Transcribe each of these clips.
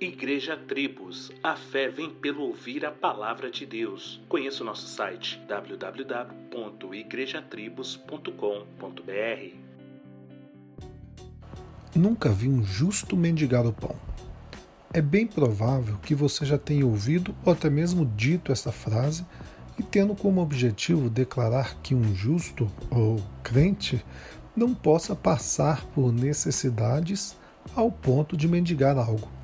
Igreja Tribos, a fé vem pelo ouvir a palavra de Deus. Conheça o nosso site www.igrejatribos.com.br. Nunca vi um justo mendigar o pão. É bem provável que você já tenha ouvido ou até mesmo dito essa frase e tendo como objetivo declarar que um justo ou crente não possa passar por necessidades ao ponto de mendigar algo.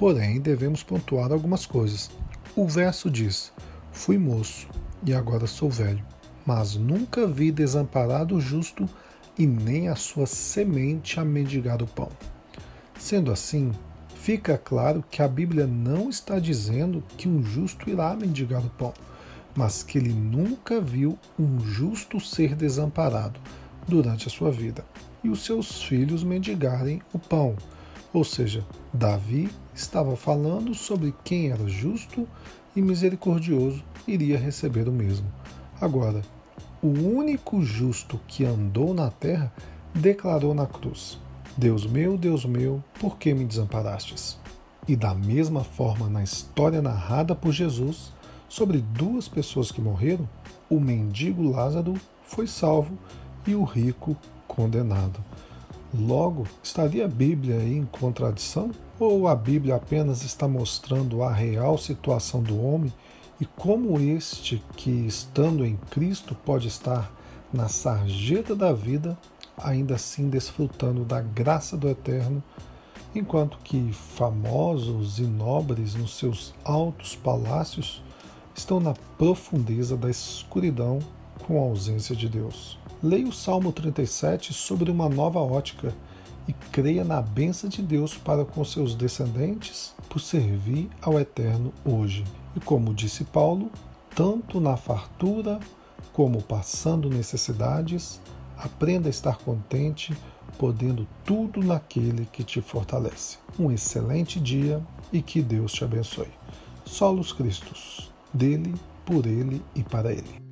Porém, devemos pontuar algumas coisas. O verso diz: Fui moço e agora sou velho, mas nunca vi desamparado o justo e nem a sua semente a mendigar o pão. Sendo assim, fica claro que a Bíblia não está dizendo que um justo irá mendigar o pão, mas que ele nunca viu um justo ser desamparado durante a sua vida e os seus filhos mendigarem o pão. Ou seja, Davi estava falando sobre quem era justo e misericordioso iria receber o mesmo. Agora, o único justo que andou na terra declarou na cruz: Deus meu, Deus meu, por que me desamparastes? E da mesma forma, na história narrada por Jesus sobre duas pessoas que morreram, o mendigo Lázaro foi salvo e o rico condenado. Logo, estaria a Bíblia em contradição? Ou a Bíblia apenas está mostrando a real situação do homem e como este, que estando em Cristo, pode estar na sarjeta da vida, ainda assim desfrutando da graça do Eterno, enquanto que famosos e nobres nos seus altos palácios estão na profundeza da escuridão com a ausência de Deus. Leia o Salmo 37 sobre uma nova ótica e creia na benção de Deus para com seus descendentes por servir ao Eterno hoje. E como disse Paulo, tanto na fartura como passando necessidades, aprenda a estar contente, podendo tudo naquele que te fortalece. Um excelente dia e que Deus te abençoe. Solos Cristos, dele, por ele e para ele.